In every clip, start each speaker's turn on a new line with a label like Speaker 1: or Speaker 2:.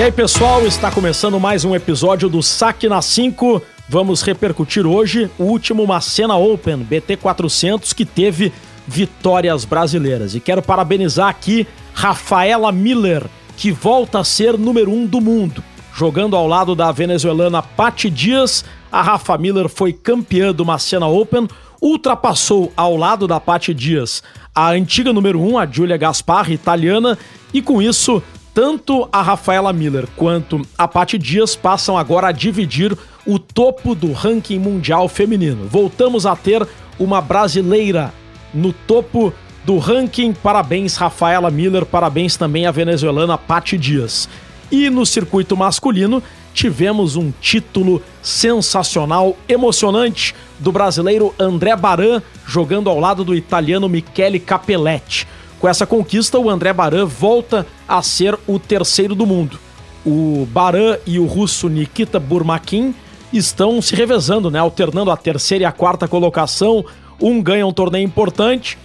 Speaker 1: E aí, pessoal, está começando mais um episódio do Saque na 5. Vamos repercutir hoje o último Macena Open BT 400 que teve vitórias brasileiras. E quero parabenizar aqui Rafaela Miller, que volta a ser número um do mundo. Jogando ao lado da venezuelana Patti Dias, a Rafa Miller foi campeã do Macena Open, ultrapassou ao lado da Patti Dias a antiga número 1, um, a Giulia Gaspar, italiana, e com isso tanto a Rafaela Miller quanto a Paty Dias passam agora a dividir o topo do ranking mundial feminino. Voltamos a ter uma brasileira no topo do ranking. Parabéns, Rafaela Miller, parabéns também à venezuelana Paty Dias. E no circuito masculino, tivemos um título sensacional, emocionante do brasileiro André Baran jogando ao lado do italiano Michele Capelletti. Com essa conquista, o André Baran volta a ser o terceiro do mundo. O Baran e o russo Nikita Burmakin estão se revezando, né? alternando a terceira e a quarta colocação. Um ganha um torneio importante,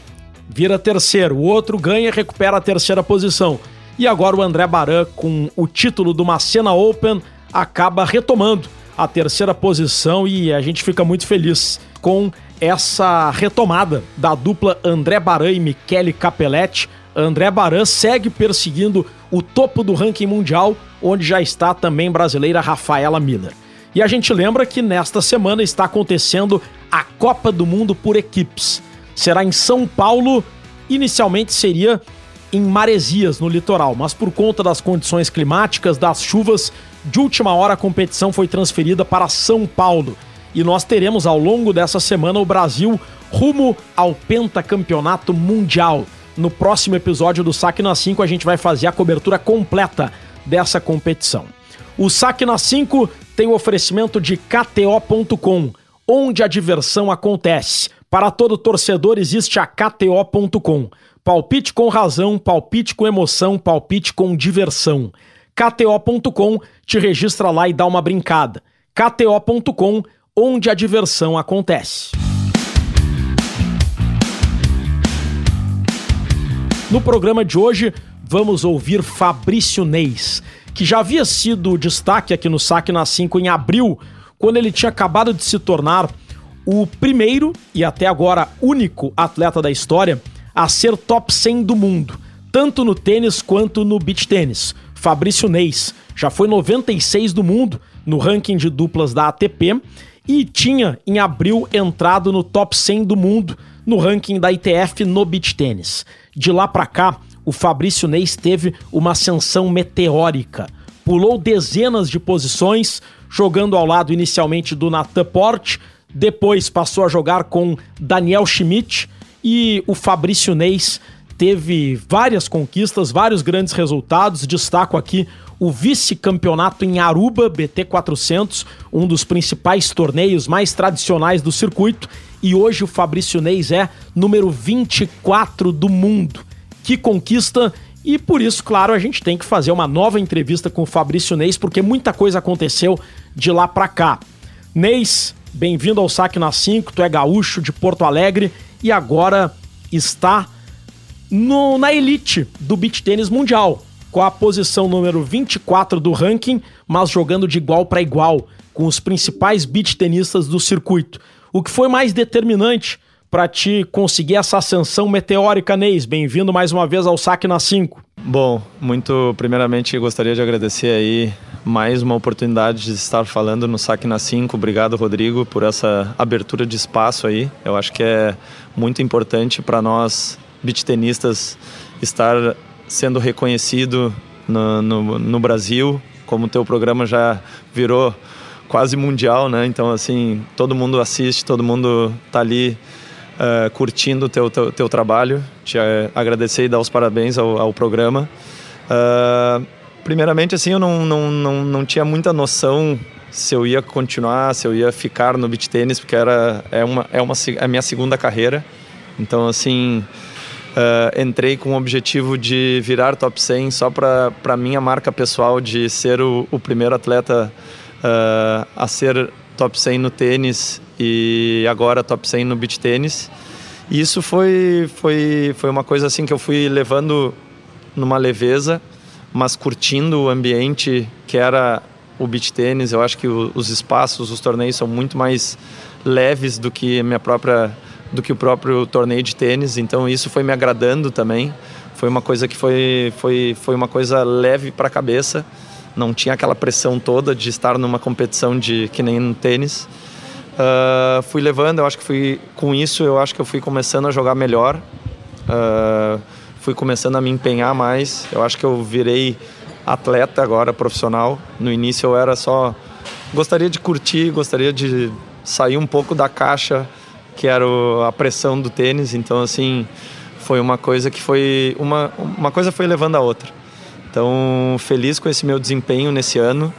Speaker 1: vira terceiro. O outro ganha e recupera a terceira posição. E agora o André Baran, com o título do Macena Open, acaba retomando a terceira posição e a gente fica muito feliz com essa retomada da dupla André Baran e Michele Capelletti. André Baran segue perseguindo o topo do ranking mundial, onde já está também brasileira Rafaela Miller. E a gente lembra que nesta semana está acontecendo a Copa do Mundo por equipes. Será em São Paulo, inicialmente seria em Maresias, no litoral, mas por conta das condições climáticas, das chuvas, de última hora a competição foi transferida para São Paulo e nós teremos ao longo dessa semana o Brasil rumo ao pentacampeonato mundial. No próximo episódio do Saque na 5 a gente vai fazer a cobertura completa dessa competição. O Saque na 5 tem o oferecimento de KTO.com, onde a diversão acontece. Para todo torcedor existe a KTO.com. Palpite com razão, palpite com emoção, palpite com diversão. KTO.com te registra lá e dá uma brincada. KTO.com onde a diversão acontece. No programa de hoje, vamos ouvir Fabrício Neis, que já havia sido destaque aqui no Saque na 5 em abril, quando ele tinha acabado de se tornar o primeiro e até agora único atleta da história a ser top 100 do mundo, tanto no tênis quanto no beach tênis. Fabrício Neis já foi 96 do mundo no ranking de duplas da ATP e tinha em abril entrado no top 100 do mundo no ranking da ITF no beach tênis. De lá para cá, o Fabrício Neis teve uma ascensão meteórica. Pulou dezenas de posições, jogando ao lado inicialmente do Natan Porte, depois passou a jogar com Daniel Schmidt e o Fabrício Neis teve várias conquistas, vários grandes resultados. Destaco aqui o vice-campeonato em Aruba BT 400, um dos principais torneios mais tradicionais do circuito, e hoje o Fabrício Neis é número 24 do mundo. Que conquista! E por isso, claro, a gente tem que fazer uma nova entrevista com o Fabrício Neis, porque muita coisa aconteceu de lá para cá. Neis, bem-vindo ao Saque na 5, tu é gaúcho de Porto Alegre e agora está no, na elite do beach tênis mundial com a posição número 24 do ranking, mas jogando de igual para igual com os principais beach tenistas do circuito. O que foi mais determinante para ti conseguir essa ascensão meteórica, Neis? Bem-vindo mais uma vez ao Saque na 5.
Speaker 2: Bom, muito primeiramente gostaria de agradecer aí mais uma oportunidade de estar falando no Saque na 5. Obrigado, Rodrigo, por essa abertura de espaço aí. Eu acho que é muito importante para nós beach tenistas estar sendo reconhecido no, no, no Brasil, como o teu programa já virou quase mundial, né? Então, assim, todo mundo assiste, todo mundo tá ali uh, curtindo o teu, teu, teu, trabalho. Te uh, agradecer e dar os parabéns ao, ao programa. Uh, primeiramente, assim, eu não, não, não, não tinha muita noção se eu ia continuar, se eu ia ficar no beach tênis, porque era, é, uma, é, uma, é a minha segunda carreira. Então, assim, Uh, entrei com o objetivo de virar top 100 só para minha marca pessoal de ser o, o primeiro atleta uh, a ser top 100 no tênis e agora top 100 no beach tênis. E isso foi, foi, foi uma coisa assim que eu fui levando numa leveza, mas curtindo o ambiente que era o beach tênis. Eu acho que o, os espaços, os torneios são muito mais leves do que minha própria do que o próprio torneio de tênis. Então isso foi me agradando também. Foi uma coisa que foi foi foi uma coisa leve para a cabeça. Não tinha aquela pressão toda de estar numa competição de que nem no tênis. Uh, fui levando, eu acho que fui com isso, eu acho que eu fui começando a jogar melhor. Uh, fui começando a me empenhar mais. Eu acho que eu virei atleta agora, profissional. No início eu era só. Gostaria de curtir, gostaria de sair um pouco da caixa que era a pressão do tênis. Então, assim, foi uma coisa que foi. Uma, uma coisa foi levando a outra. Então, feliz com esse meu desempenho nesse ano.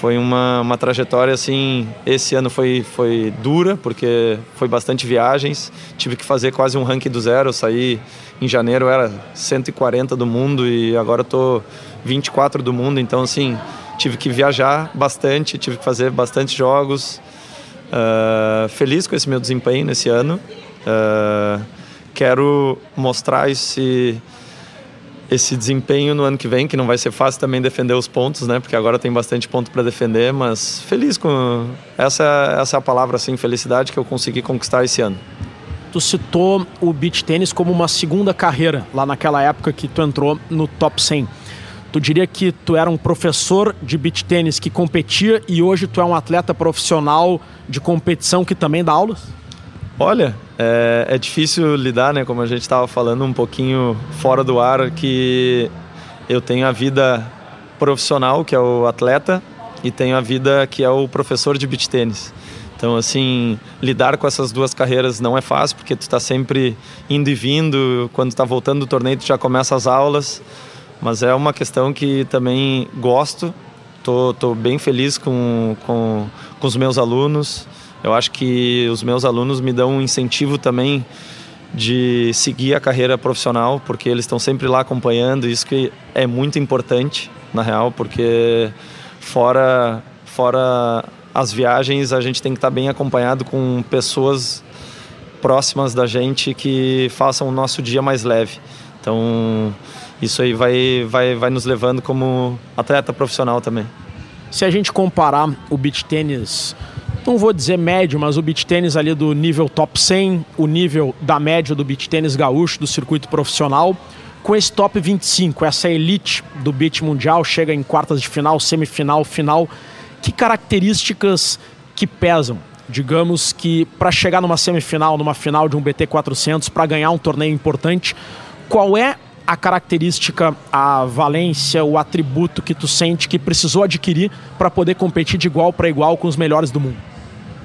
Speaker 2: Foi uma, uma trajetória assim. Esse ano foi, foi dura, porque foi bastante viagens. Tive que fazer quase um ranking do zero. Eu saí em janeiro, era 140 do mundo e agora estou 24 do mundo. Então, assim, tive que viajar bastante, tive que fazer bastante jogos. Uh, feliz com esse meu desempenho nesse ano. Uh, quero mostrar esse esse desempenho no ano que vem, que não vai ser fácil também defender os pontos, né? Porque agora tem bastante ponto para defender, mas feliz com essa essa é a palavra assim, felicidade que eu consegui conquistar esse ano.
Speaker 1: Tu citou o beach tênis como uma segunda carreira lá naquela época que tu entrou no top 100. Tu diria que tu era um professor de beach tênis que competia e hoje tu é um atleta profissional de competição que também dá aulas?
Speaker 2: Olha, é, é difícil lidar, né? Como a gente estava falando um pouquinho fora do ar, que eu tenho a vida profissional, que é o atleta, e tenho a vida que é o professor de beach tênis. Então, assim, lidar com essas duas carreiras não é fácil, porque tu está sempre indo e vindo. Quando está voltando do torneio, tu já começa as aulas. Mas é uma questão que também gosto. Tô, tô bem feliz com, com, com os meus alunos. Eu acho que os meus alunos me dão um incentivo também de seguir a carreira profissional, porque eles estão sempre lá acompanhando, isso que é muito importante, na real, porque fora fora as viagens, a gente tem que estar bem acompanhado com pessoas próximas da gente que façam o nosso dia mais leve. Então, isso aí vai, vai, vai nos levando como atleta profissional também.
Speaker 1: Se a gente comparar o beach tênis não vou dizer médio, mas o beach tênis ali do nível top 100, o nível da média do beach tênis gaúcho, do circuito profissional, com esse top 25, essa elite do beach mundial, chega em quartas de final, semifinal, final. Que características que pesam? Digamos que para chegar numa semifinal, numa final de um BT 400, para ganhar um torneio importante, qual é a característica, a valência, o atributo que tu sente que precisou adquirir para poder competir de igual para igual com os melhores do mundo?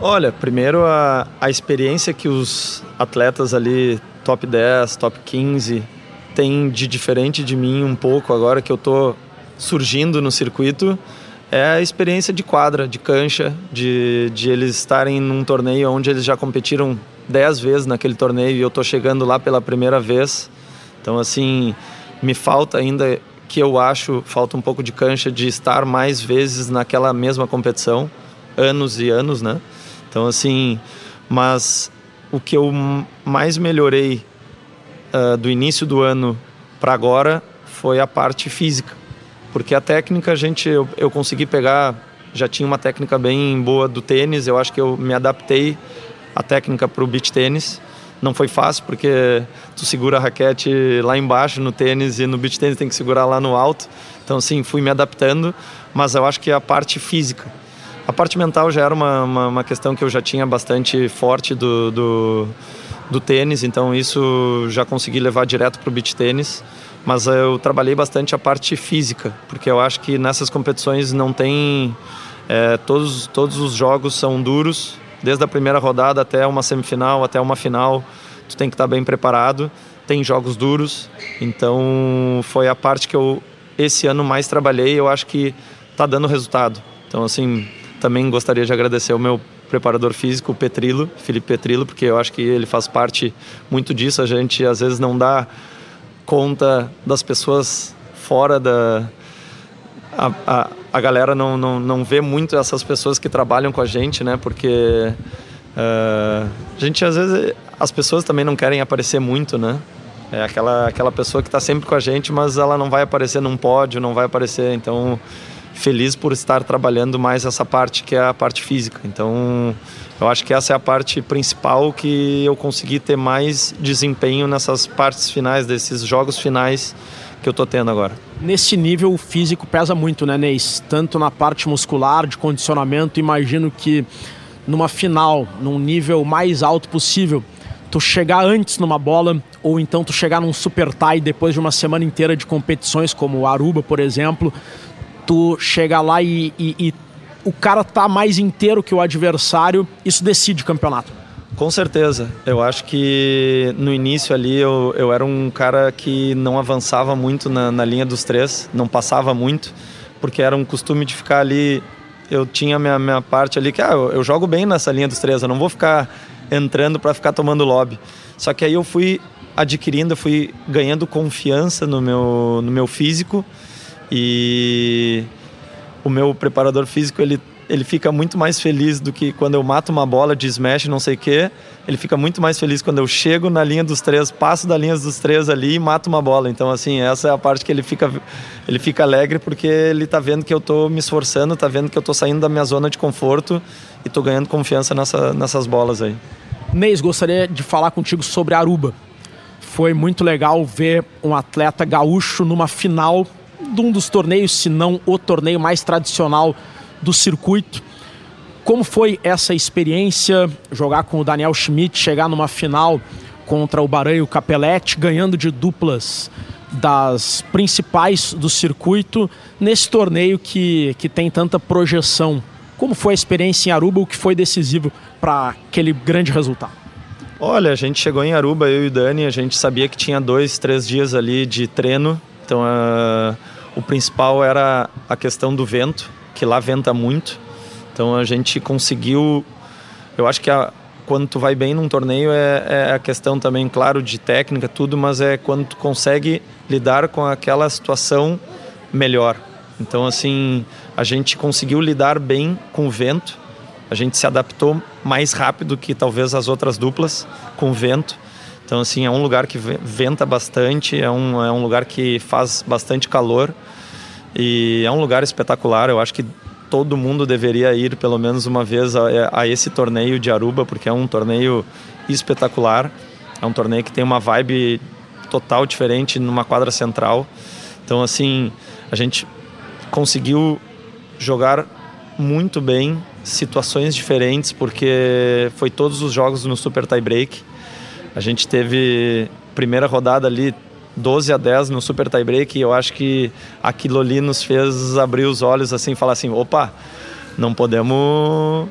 Speaker 2: Olha, primeiro a, a experiência que os atletas ali, top 10, top 15, têm de diferente de mim um pouco agora que eu tô surgindo no circuito, é a experiência de quadra, de cancha, de, de eles estarem num torneio onde eles já competiram 10 vezes naquele torneio e eu tô chegando lá pela primeira vez. Então, assim, me falta ainda, que eu acho, falta um pouco de cancha de estar mais vezes naquela mesma competição, anos e anos, né? Então, assim, mas o que eu mais melhorei uh, do início do ano para agora foi a parte física. Porque a técnica, a gente, eu, eu consegui pegar, já tinha uma técnica bem boa do tênis, eu acho que eu me adaptei a técnica para o beach tênis. Não foi fácil porque tu segura a raquete lá embaixo no tênis e no beach tênis tem que segurar lá no alto. Então, sim, fui me adaptando, mas eu acho que a parte física a parte mental já era uma, uma, uma questão que eu já tinha bastante forte do, do, do tênis, então isso já consegui levar direto para o beach tênis. Mas eu trabalhei bastante a parte física, porque eu acho que nessas competições não tem. É, todos, todos os jogos são duros, desde a primeira rodada até uma semifinal, até uma final. Tu tem que estar bem preparado. Tem jogos duros, então foi a parte que eu esse ano mais trabalhei. Eu acho que está dando resultado. Então, assim, também gostaria de agradecer ao meu preparador físico, o Petrilo, Felipe Petrilo, porque eu acho que ele faz parte muito disso. A gente às vezes não dá conta das pessoas fora da. A, a, a galera não, não, não vê muito essas pessoas que trabalham com a gente, né? Porque uh, a gente às vezes. As pessoas também não querem aparecer muito, né? É aquela, aquela pessoa que está sempre com a gente, mas ela não vai aparecer num pódio, não vai aparecer. Então, feliz por estar trabalhando mais essa parte que é a parte física. Então, eu acho que essa é a parte principal que eu consegui ter mais desempenho nessas partes finais, desses jogos finais que eu tô tendo agora.
Speaker 1: Nesse nível, o físico pesa muito, né, Neis? Tanto na parte muscular, de condicionamento, imagino que numa final, num nível mais alto possível, tu chegar antes numa bola, ou então tu chegar num super tie depois de uma semana inteira de competições, como o Aruba, por exemplo, tu chegar lá e, e, e o cara tá mais inteiro que o adversário, isso decide o campeonato.
Speaker 2: Com certeza. Eu acho que no início ali eu, eu era um cara que não avançava muito na, na linha dos três, não passava muito, porque era um costume de ficar ali. Eu tinha minha, minha parte ali que ah, eu, jogo bem nessa linha dos três, eu não vou ficar entrando para ficar tomando lobby. Só que aí eu fui adquirindo, eu fui ganhando confiança no meu, no meu físico e o meu preparador físico ele ele fica muito mais feliz do que quando eu mato uma bola de smash, não sei o quê. Ele fica muito mais feliz quando eu chego na linha dos três, passo da linha dos três ali e mato uma bola. Então, assim, essa é a parte que ele fica, ele fica alegre porque ele tá vendo que eu tô me esforçando, tá vendo que eu tô saindo da minha zona de conforto e tô ganhando confiança nessa, nessas bolas aí.
Speaker 1: Neis, gostaria de falar contigo sobre Aruba. Foi muito legal ver um atleta gaúcho numa final de um dos torneios, se não o torneio mais tradicional do circuito. Como foi essa experiência, jogar com o Daniel Schmidt, chegar numa final contra o Baranho Capelletti, ganhando de duplas das principais do circuito nesse torneio que, que tem tanta projeção? Como foi a experiência em Aruba, o que foi decisivo para aquele grande resultado?
Speaker 2: Olha, a gente chegou em Aruba, eu e o Dani, a gente sabia que tinha dois, três dias ali de treino, então uh, o principal era a questão do vento, que lá venta muito. Então a gente conseguiu. Eu acho que a, quando tu vai bem num torneio é, é, a questão também, claro, de técnica, tudo, mas é quando tu consegue lidar com aquela situação melhor. Então, assim, a gente conseguiu lidar bem com o vento, a gente se adaptou mais rápido que talvez as outras duplas com o vento. Então, assim, é um lugar que venta bastante, é um, é um lugar que faz bastante calor. E é um lugar espetacular. Eu acho que todo mundo deveria ir pelo menos uma vez a, a, esse torneio de Aruba, porque é um torneio espetacular. É um torneio que tem uma vibe total diferente numa quadra central. Então, assim, a gente conseguiu jogar muito bem, situações diferentes, porque foi todos os jogos no Super Tie Break. A gente teve primeira rodada ali 12 a 10 no super tie break e eu acho que aquilo ali nos fez abrir os olhos assim falar assim, opa, não podemos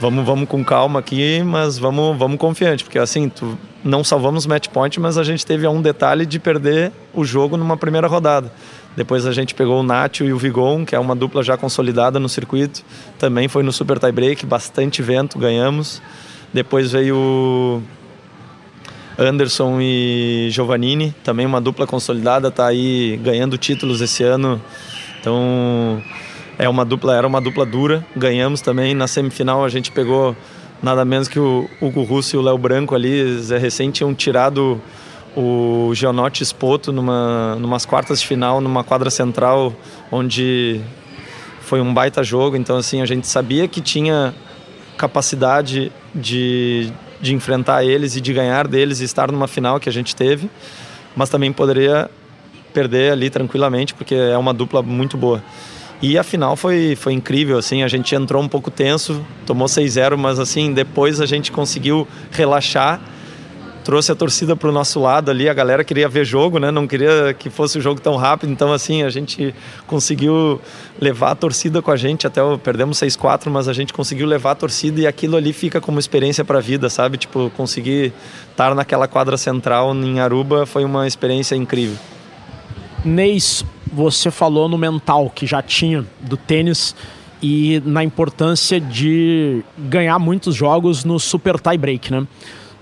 Speaker 2: vamos vamos com calma aqui, mas vamos vamos confiante, porque assim, tu, não salvamos match point, mas a gente teve um detalhe de perder o jogo numa primeira rodada. Depois a gente pegou o Nacho e o Vigon, que é uma dupla já consolidada no circuito. Também foi no super tie break, bastante vento, ganhamos. Depois veio Anderson e Giovannini, também uma dupla consolidada, está aí ganhando títulos esse ano. Então é uma dupla, era uma dupla dura. Ganhamos também na semifinal, a gente pegou nada menos que o Hugo Russo e o Léo Branco ali, Zé recém tinham tirado o Geonote Spoto numa numas quartas de final, numa quadra central, onde foi um baita jogo. Então assim, a gente sabia que tinha capacidade de, de enfrentar eles e de ganhar deles e estar numa final que a gente teve, mas também poderia perder ali tranquilamente, porque é uma dupla muito boa. E a final foi, foi incrível, assim, a gente entrou um pouco tenso, tomou 6-0, mas assim, depois a gente conseguiu relaxar trouxe a torcida para o nosso lado ali. A galera queria ver jogo, né? Não queria que fosse o jogo tão rápido. Então, assim, a gente conseguiu levar a torcida com a gente. Até perdemos 6-4, mas a gente conseguiu levar a torcida e aquilo ali fica como experiência para a vida, sabe? Tipo, conseguir estar naquela quadra central em Aruba foi uma experiência incrível.
Speaker 1: Neis, você falou no mental que já tinha do tênis e na importância de ganhar muitos jogos no super tie break, né?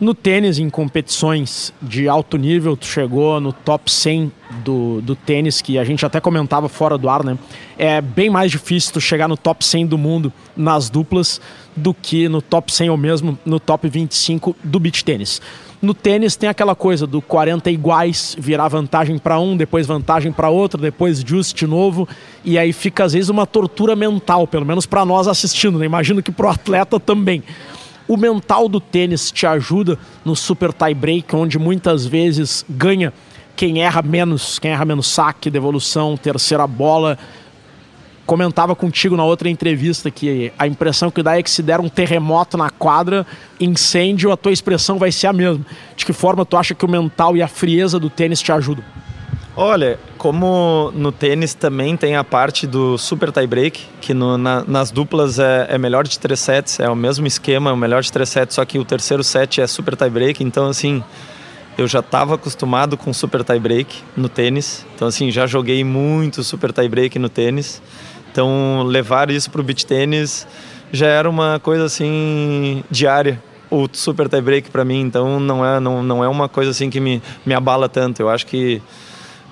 Speaker 1: No tênis, em competições de alto nível, tu chegou no top 100 do, do tênis, que a gente até comentava fora do ar, né? É bem mais difícil tu chegar no top 100 do mundo nas duplas do que no top 100 ou mesmo no top 25 do beach tênis. No tênis tem aquela coisa do 40 iguais, virar vantagem para um, depois vantagem para outro, depois just de novo, e aí fica às vezes uma tortura mental, pelo menos para nós assistindo, né? Imagino que pro atleta também. O mental do tênis te ajuda no super tie break, onde muitas vezes ganha quem erra menos, quem erra menos saque, devolução, terceira bola. Comentava contigo na outra entrevista que a impressão que dá é que se der um terremoto na quadra, incêndio, a tua expressão vai ser a mesma. De que forma tu acha que o mental e a frieza do tênis te ajudam?
Speaker 2: Olha, como no tênis também tem a parte do super tie break, que no, na, nas duplas é, é, melhor de três sets, é o mesmo esquema, é o melhor de três sets, só que o terceiro set é super tie break, então assim, eu já estava acostumado com super tie break no tênis, então assim, já joguei muito super tie break no tênis, então levar isso para o beach tênis já era uma coisa assim diária, o super tie break para mim, então não é, não, não é uma coisa assim que me, me abala tanto, eu acho que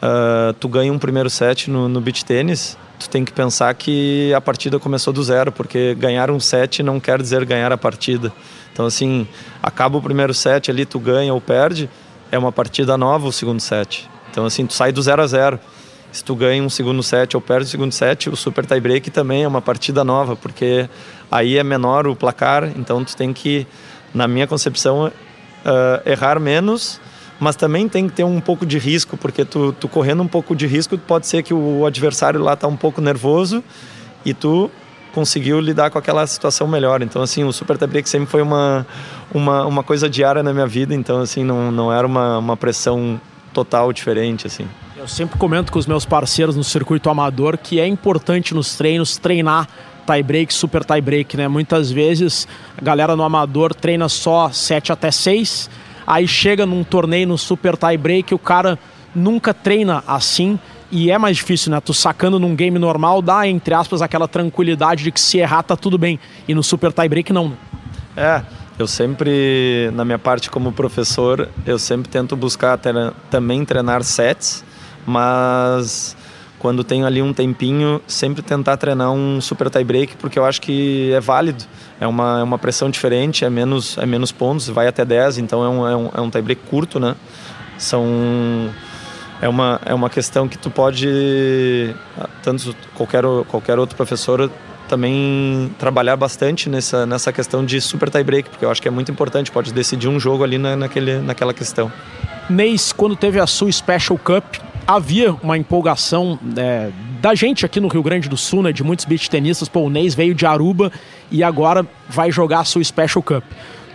Speaker 2: uh, tu ganha um primeiro set no, no beach tênis, tu tem que pensar que a partida começou do zero, porque ganhar um set não quer dizer ganhar a partida. Então, assim, acaba o primeiro set ali, tu ganha ou perde, é uma partida nova o segundo set. Então, assim, tu sai do zero a zero. Se tu ganha um segundo set ou perde o segundo set, o super tie break também é uma partida nova, porque aí é menor o placar, então tu tem que, na minha concepção, uh, errar menos mas também tem que ter um pouco de risco, porque tu, tu correndo um pouco de risco, pode ser que o adversário lá está um pouco nervoso e tu conseguiu lidar com aquela situação melhor. Então, assim, o Super Tie sempre foi uma, uma, uma coisa diária na minha vida, então, assim, não, não era uma, uma pressão total diferente, assim.
Speaker 1: Eu sempre comento com os meus parceiros no circuito amador que é importante nos treinos treinar tie break, super tie break, né? Muitas vezes a galera no amador treina só 7 até 6 aí chega num torneio no super tie break, o cara nunca treina assim e é mais difícil, né? Tu sacando num game normal dá, entre aspas, aquela tranquilidade de que se errar tá tudo bem. E no super tie break não. Né?
Speaker 2: É, eu sempre, na minha parte como professor, eu sempre tento buscar também treinar sets, mas quando tenho ali um tempinho, sempre tentar treinar um super tie break, porque eu acho que é válido. É uma, é uma pressão diferente, é menos, é menos pontos, vai até 10, então é um, é um, é um tie break curto, né? São, é, uma, é uma questão que tu pode, tanto qualquer, qualquer outro professor também trabalhar bastante nessa, nessa questão de super tie break, porque eu acho que é muito importante, pode decidir um jogo ali na, naquele, naquela questão.
Speaker 1: Neis, quando teve a sua Special Cup, havia uma empolgação é, da gente aqui no Rio Grande do Sul, né, de muitos beach tenistas. Pô, o Neis veio de Aruba e agora vai jogar a sua Special Cup.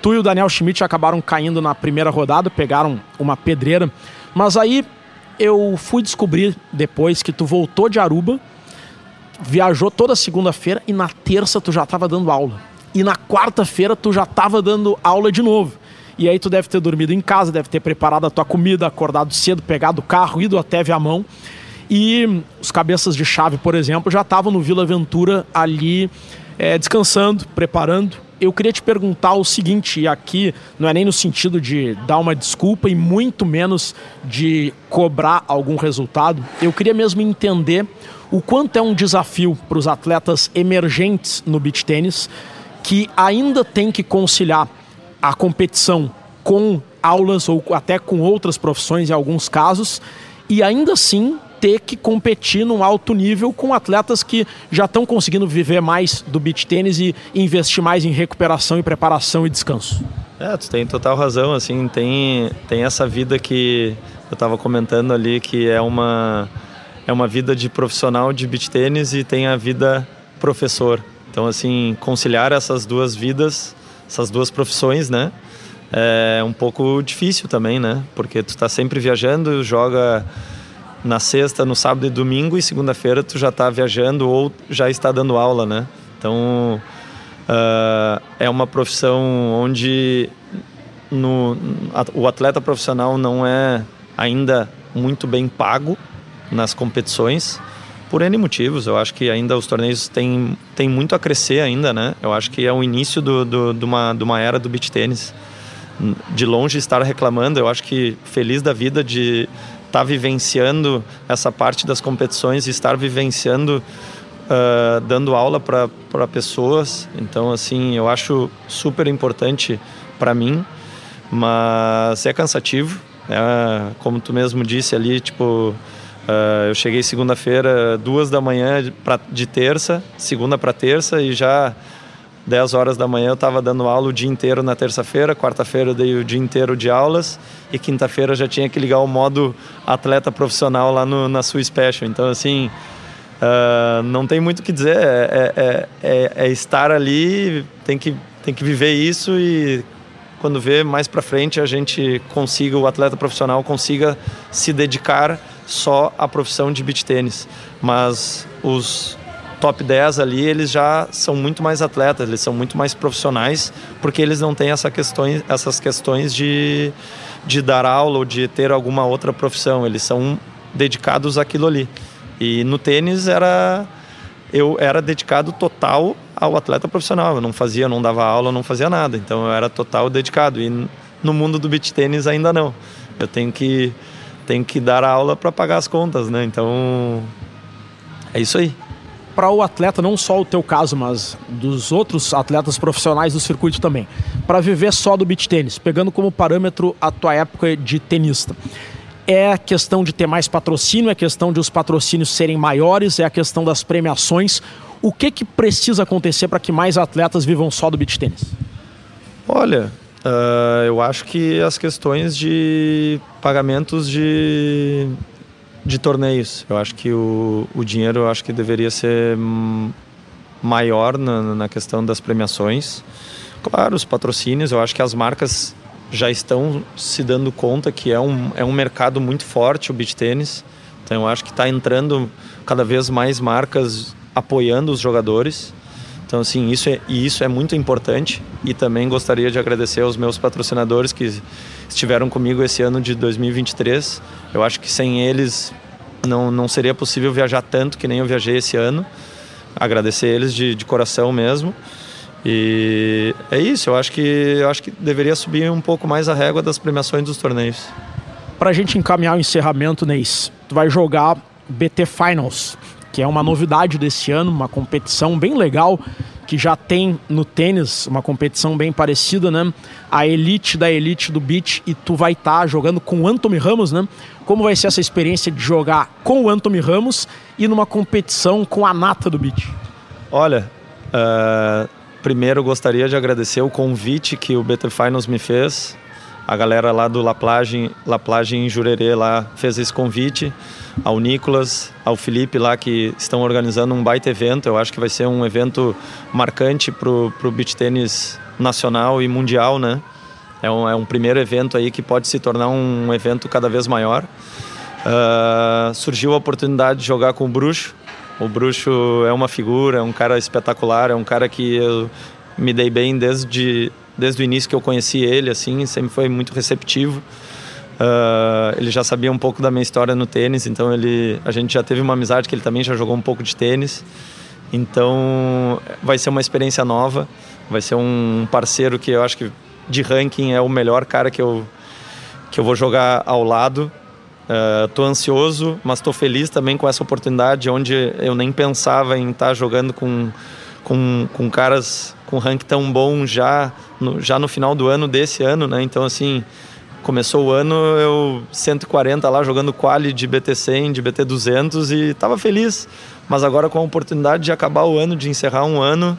Speaker 1: Tu e o Daniel Schmidt acabaram caindo na primeira rodada, pegaram uma pedreira. Mas aí eu fui descobrir depois que tu voltou de Aruba, viajou toda segunda-feira e na terça tu já estava dando aula. E na quarta-feira tu já estava dando aula de novo. E aí tu deve ter dormido em casa, deve ter preparado a tua comida, acordado cedo, pegado o carro, ido até Viamão. E os cabeças de chave, por exemplo, já estavam no Vila Aventura ali é, descansando, preparando. Eu queria te perguntar o seguinte, e aqui não é nem no sentido de dar uma desculpa e muito menos de cobrar algum resultado. Eu queria mesmo entender o quanto é um desafio para os atletas emergentes no beach tênis que ainda tem que conciliar a competição com aulas ou até com outras profissões em alguns casos e ainda assim ter que competir num alto nível com atletas que já estão conseguindo viver mais do beach tênis e investir mais em recuperação e preparação e descanso.
Speaker 2: É, tu tem total razão, assim, tem, tem essa vida que eu estava comentando ali que é uma é uma vida de profissional de beach tênis e tem a vida professor. Então, assim, conciliar essas duas vidas essas duas profissões, né? É um pouco difícil também, né? Porque tu tá sempre viajando, joga na sexta, no sábado e domingo e segunda-feira tu já está viajando ou já está dando aula, né? Então uh, é uma profissão onde no, o atleta profissional não é ainda muito bem pago nas competições por N motivos. Eu acho que ainda os torneios têm, têm muito a crescer ainda, né? Eu acho que é o início do, do, de, uma, de uma era do beach tênis. de longe estar reclamando. Eu acho que feliz da vida de estar tá vivenciando essa parte das competições e estar vivenciando, uh, dando aula para pessoas. Então, assim, eu acho super importante para mim, mas é cansativo. É, como tu mesmo disse ali, tipo, uh, eu cheguei segunda-feira, duas da manhã pra, de terça, segunda para terça, e já 10 horas da manhã eu estava dando aula o dia inteiro na terça-feira, quarta-feira eu dei o dia inteiro de aulas e quinta-feira já tinha que ligar o modo atleta profissional lá no, na sua special. Então, assim, uh, não tem muito o que dizer, é, é, é, é, estar ali, tem que, tem que viver isso e quando vê mais para frente a gente consiga, o atleta profissional consiga se dedicar só à profissão de beach tênis. Mas os top 10 ali, eles já são muito mais atletas, eles são muito mais profissionais, porque eles não têm essa questões, essas questões de, de dar aula ou de ter alguma outra profissão, eles são dedicados àquilo ali. E no tênis era eu era dedicado total ao atleta profissional, eu não fazia, não dava aula, não fazia nada, então eu era total dedicado. E no mundo do beach tênis ainda não. Eu tenho que tenho que dar aula para pagar as contas, né? Então é isso aí
Speaker 1: para o atleta, não só o teu caso, mas dos outros atletas profissionais do circuito também, para viver só do beach tênis, pegando como parâmetro a tua época de tenista? É questão de ter mais patrocínio, é questão de os patrocínios serem maiores, é a questão das premiações. O que, que precisa acontecer para que mais atletas vivam só do beach tênis?
Speaker 2: Olha, uh, eu acho que as questões de pagamentos de de torneios. Eu acho que o, o dinheiro eu acho que deveria ser maior na, na questão das premiações. Claro, os patrocínios, eu acho que as marcas já estão se dando conta que é um, é um mercado muito forte o beach tênis. Então eu acho que está entrando cada vez mais marcas apoiando os jogadores. Então assim, isso é, isso é muito importante e também gostaria de agradecer aos meus patrocinadores que estiveram comigo esse ano de 2023. Eu acho que sem eles não, não seria possível viajar tanto que nem eu viajei esse ano. Agradecer eles de, de coração mesmo. E é isso, eu acho que eu acho que deveria subir um pouco mais a régua das premiações dos torneios.
Speaker 1: Para a gente encaminhar o encerramento, Neis, tu vai jogar BT Finals, que é uma novidade desse ano, uma competição bem legal que já tem no tênis uma competição bem parecida, né? A elite da elite do beach e tu vai estar tá jogando com o Anthony Ramos, né? Como vai ser essa experiência de jogar com o Anthony Ramos e numa competição com a nata do beach?
Speaker 2: Olha, uh, primeiro gostaria de agradecer o convite que o BT Finals me fez. A galera lá do La Plage, La Plage em Jurerê lá fez esse convite ao Nicolas, ao Felipe lá que estão organizando um baita evento. Eu acho que vai ser um evento marcante para o beach tênis nacional e mundial, né? É um, é um primeiro evento aí que pode se tornar um evento cada vez maior. Uh, surgiu a oportunidade de jogar com o Bruxo. O Bruxo é uma figura, é um cara espetacular, é um cara que eu me dei bem desde, desde o início que eu conheci ele, assim, sempre foi muito receptivo. Uh, ele já sabia um pouco da minha história no tênis, então ele, a gente já teve uma amizade que ele também já jogou um pouco de tênis. Então vai ser uma experiência nova, vai ser um parceiro que eu acho que de ranking é o melhor cara que eu, que eu vou jogar ao lado. Uh, ansioso, mas tô feliz também com essa oportunidade onde eu nem pensava em estar tá jogando com, com, com caras com ranking tão bom já no, já no final do ano desse ano, né? Então assim, Começou o ano eu 140 lá jogando quali de BT100, de BT200 e estava feliz. Mas agora com a oportunidade de acabar o ano, de encerrar um ano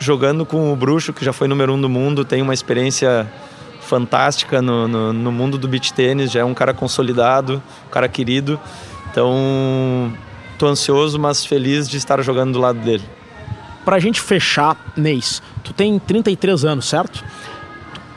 Speaker 2: jogando com o Bruxo, que já foi número um do mundo, tem uma experiência fantástica no, no, no mundo do beach tênis, já é um cara consolidado, um cara querido. Então, tô ansioso, mas feliz de estar jogando do lado dele.
Speaker 1: Pra gente fechar, Neis, tu tem 33 anos, certo?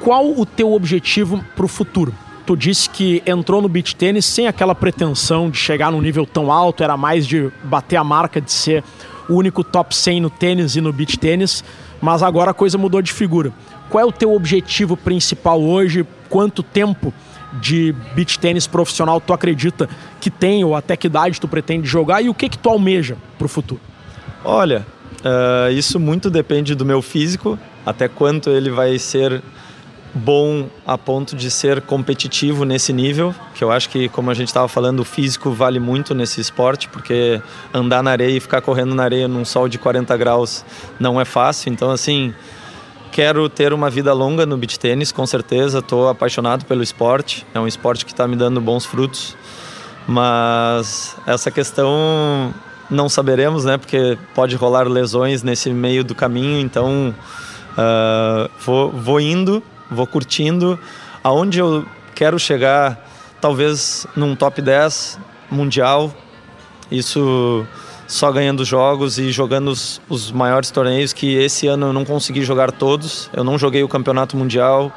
Speaker 1: qual o teu objetivo para o futuro? Tu disse que entrou no beach tênis sem aquela pretensão de chegar num nível tão alto, era mais de bater a marca de ser o único top 100 no tênis e no beach tênis, mas agora a coisa mudou de figura. Qual é o teu objetivo principal hoje? Quanto tempo de beach tênis profissional tu acredita que tem ou até que idade tu pretende jogar e o que que tu almeja para o futuro?
Speaker 2: Olha, uh, isso muito depende do meu físico, até quanto ele vai ser bom a ponto de ser competitivo nesse nível, que eu acho que, como a gente estava falando, o físico vale muito nesse esporte, porque andar na areia e ficar correndo na areia num sol de 40 graus não é fácil. Então, assim, quero ter uma vida longa no beach tênis, com certeza. Estou apaixonado pelo esporte, é um esporte que está me dando bons frutos, mas essa questão não saberemos, né? Porque pode rolar lesões nesse meio do caminho, então uh, vou, vou indo vou curtindo. Aonde eu quero chegar, talvez num top 10 mundial, isso só ganhando jogos e jogando os, os, maiores torneios que esse ano eu não consegui jogar todos. Eu não joguei o campeonato mundial,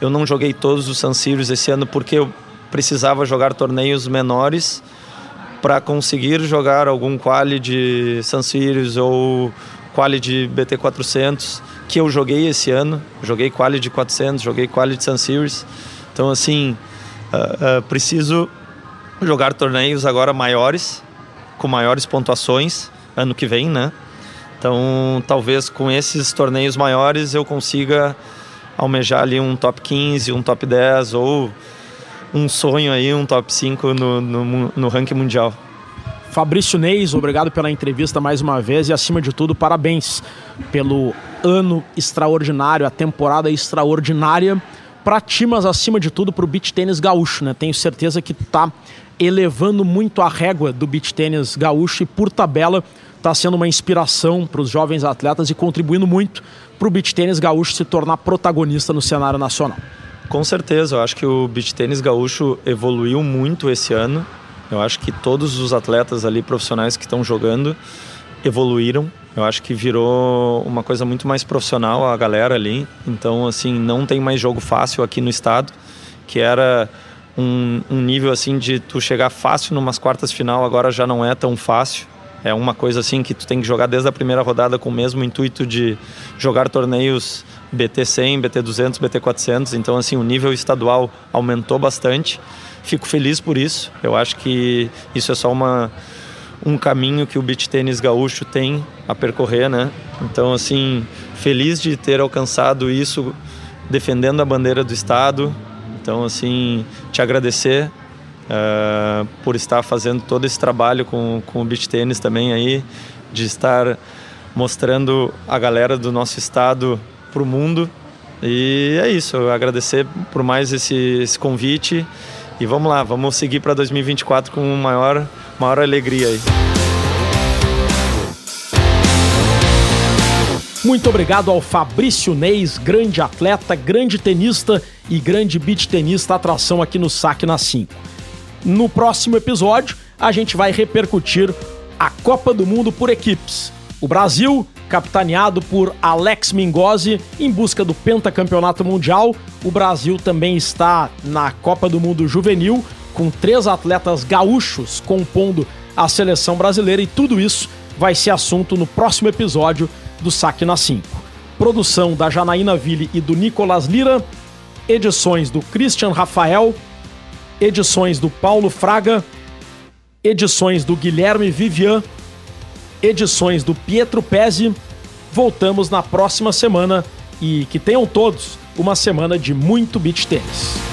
Speaker 2: eu não joguei todos os San Sirius esse ano porque eu precisava jogar torneios menores para conseguir jogar algum quali de San Sirius ou quali de BT 400 que eu joguei esse ano. Joguei quali de 400, joguei quali de Sun Series. Então, assim, uh, uh, preciso jogar torneios agora maiores, com maiores pontuações, ano que vem, né? Então, talvez com esses torneios maiores eu consiga almejar ali um top 15, um top 10 ou um sonho aí, um top 5 no, no, no ranking mundial.
Speaker 1: Fabrício Neis, obrigado pela entrevista mais uma vez e, acima de tudo, parabéns pelo ano extraordinário, a temporada extraordinária para ti, mas acima de tudo para o beach tênis gaúcho, né? Tenho certeza que tá elevando muito a régua do beach tênis gaúcho e por tabela está sendo uma inspiração para os jovens atletas e contribuindo muito para o beach tênis gaúcho se tornar protagonista no cenário nacional.
Speaker 2: Com certeza, eu acho que o beach tênis gaúcho evoluiu muito esse ano. Eu acho que todos os atletas ali profissionais que estão jogando evoluíram. Eu acho que virou uma coisa muito mais profissional a galera ali. Então, assim, não tem mais jogo fácil aqui no estado, que era um, um nível assim de tu chegar fácil numas quartas final, agora já não é tão fácil. É uma coisa assim que tu tem que jogar desde a primeira rodada com o mesmo intuito de jogar torneios BT 100, BT 200, BT 400. Então assim, o nível estadual aumentou bastante. Fico feliz por isso. Eu acho que isso é só uma um caminho que o beach tênis gaúcho tem a percorrer, né? Então, assim, feliz de ter alcançado isso defendendo a bandeira do estado. Então, assim, te agradecer uh, por estar fazendo todo esse trabalho com, com o beach tênis também aí, de estar mostrando a galera do nosso estado para o mundo. E é isso, agradecer por mais esse, esse convite e vamos lá, vamos seguir para 2024 com maior, maior alegria aí.
Speaker 1: Muito obrigado ao Fabrício Neis, grande atleta, grande tenista e grande beach tenista, atração aqui no Saque na 5. No próximo episódio, a gente vai repercutir a Copa do Mundo por equipes. O Brasil capitaneado por Alex Mingozzi em busca do pentacampeonato mundial. O Brasil também está na Copa do Mundo Juvenil, com três atletas gaúchos compondo a seleção brasileira, e tudo isso vai ser assunto no próximo episódio do Saque na 5. Produção da Janaína Ville e do Nicolas Lira, edições do Christian Rafael, edições do Paulo Fraga, edições do Guilherme Vivian edições do Pietro Pezzi. Voltamos na próxima semana e que tenham todos uma semana de muito beach tênis.